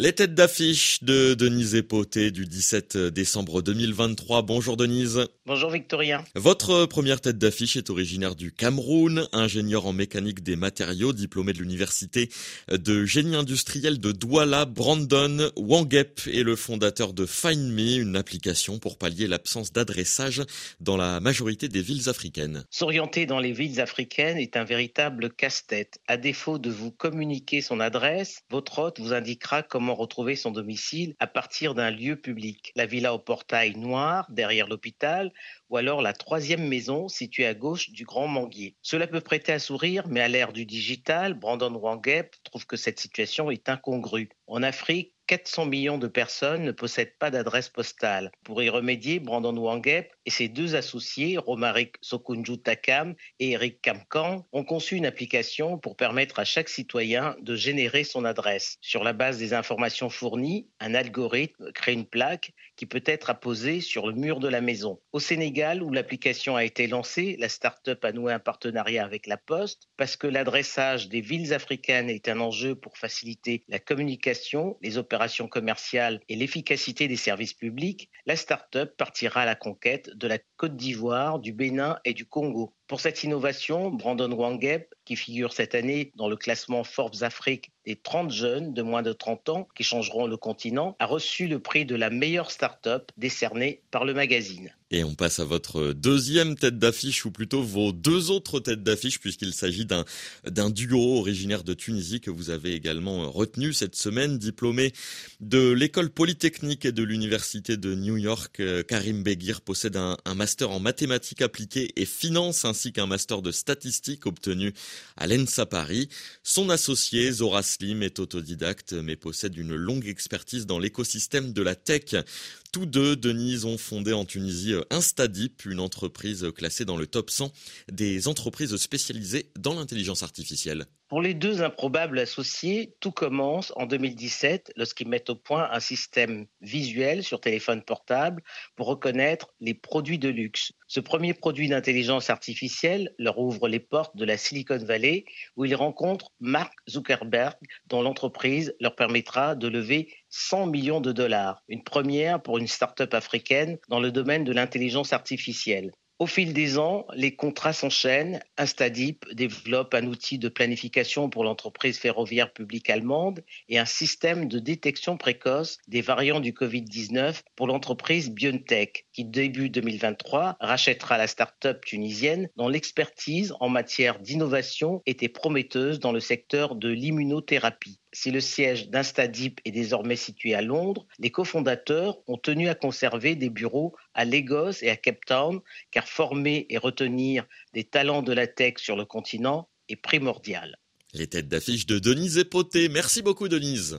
Les têtes d'affiche de Denise Epoté du 17 décembre 2023. Bonjour Denise. Bonjour Victorien. Votre première tête d'affiche est originaire du Cameroun, ingénieur en mécanique des matériaux, diplômé de l'université de génie industriel de Douala. Brandon Wangep est le fondateur de FindMe, une application pour pallier l'absence d'adressage dans la majorité des villes africaines. S'orienter dans les villes africaines est un véritable casse-tête. À défaut de vous communiquer son adresse, votre hôte vous indiquera comment retrouver son domicile à partir d'un lieu public. La villa au portail noir, derrière l'hôpital, ou alors la troisième maison située à gauche du Grand Manguier. Cela peut prêter à sourire, mais à l'ère du digital, Brandon Wangep trouve que cette situation est incongrue. En Afrique, 400 millions de personnes ne possèdent pas d'adresse postale. Pour y remédier, Brandon Wangep et ses deux associés, Romaric Sokunju Takam et Eric Kamkan, ont conçu une application pour permettre à chaque citoyen de générer son adresse. Sur la base des informations fournies, un algorithme crée une plaque qui peut être apposée sur le mur de la maison. Au Sénégal, où l'application a été lancée, la start-up a noué un partenariat avec la Poste parce que l'adressage des villes africaines est un enjeu pour faciliter la communication, les opérations commerciale et l'efficacité des services publics, la start-up partira à la conquête de la Côte d'Ivoire, du Bénin et du Congo. Pour cette innovation, Brandon Wangep, qui figure cette année dans le classement Forbes Afrique des 30 jeunes de moins de 30 ans qui changeront le continent, a reçu le prix de la meilleure start-up décerné par le magazine. Et on passe à votre deuxième tête d'affiche, ou plutôt vos deux autres têtes d'affiche, puisqu'il s'agit d'un, d'un duo originaire de Tunisie que vous avez également retenu cette semaine, diplômé de l'école polytechnique et de l'université de New York. Euh, Karim Beguir possède un, un master en mathématiques appliquées et finance, ainsi qu'un master de statistiques obtenu à l'ENSA Paris. Son associé, Zora Slim, est autodidacte, mais possède une longue expertise dans l'écosystème de la tech. Tous deux, Denise, ont fondé en Tunisie euh, Instadip, une entreprise classée dans le top 100 des entreprises spécialisées dans l'intelligence artificielle. Pour les deux improbables associés, tout commence en 2017 lorsqu'ils mettent au point un système visuel sur téléphone portable pour reconnaître les produits de luxe. Ce premier produit d'intelligence artificielle leur ouvre les portes de la Silicon Valley où ils rencontrent Mark Zuckerberg dont l'entreprise leur permettra de lever 100 millions de dollars, une première pour une start-up africaine dans le domaine de l'intelligence artificielle. Au fil des ans, les contrats s'enchaînent. Instadip développe un outil de planification pour l'entreprise ferroviaire publique allemande et un système de détection précoce des variants du Covid-19 pour l'entreprise BioNTech, qui début 2023 rachètera la start-up tunisienne dont l'expertise en matière d'innovation était prometteuse dans le secteur de l'immunothérapie. Si le siège d'Instadip est désormais situé à Londres, les cofondateurs ont tenu à conserver des bureaux à Lagos et à Cape Town, car former et retenir des talents de la tech sur le continent est primordial. Les têtes d'affiche de Denise Epoté. Merci beaucoup Denise.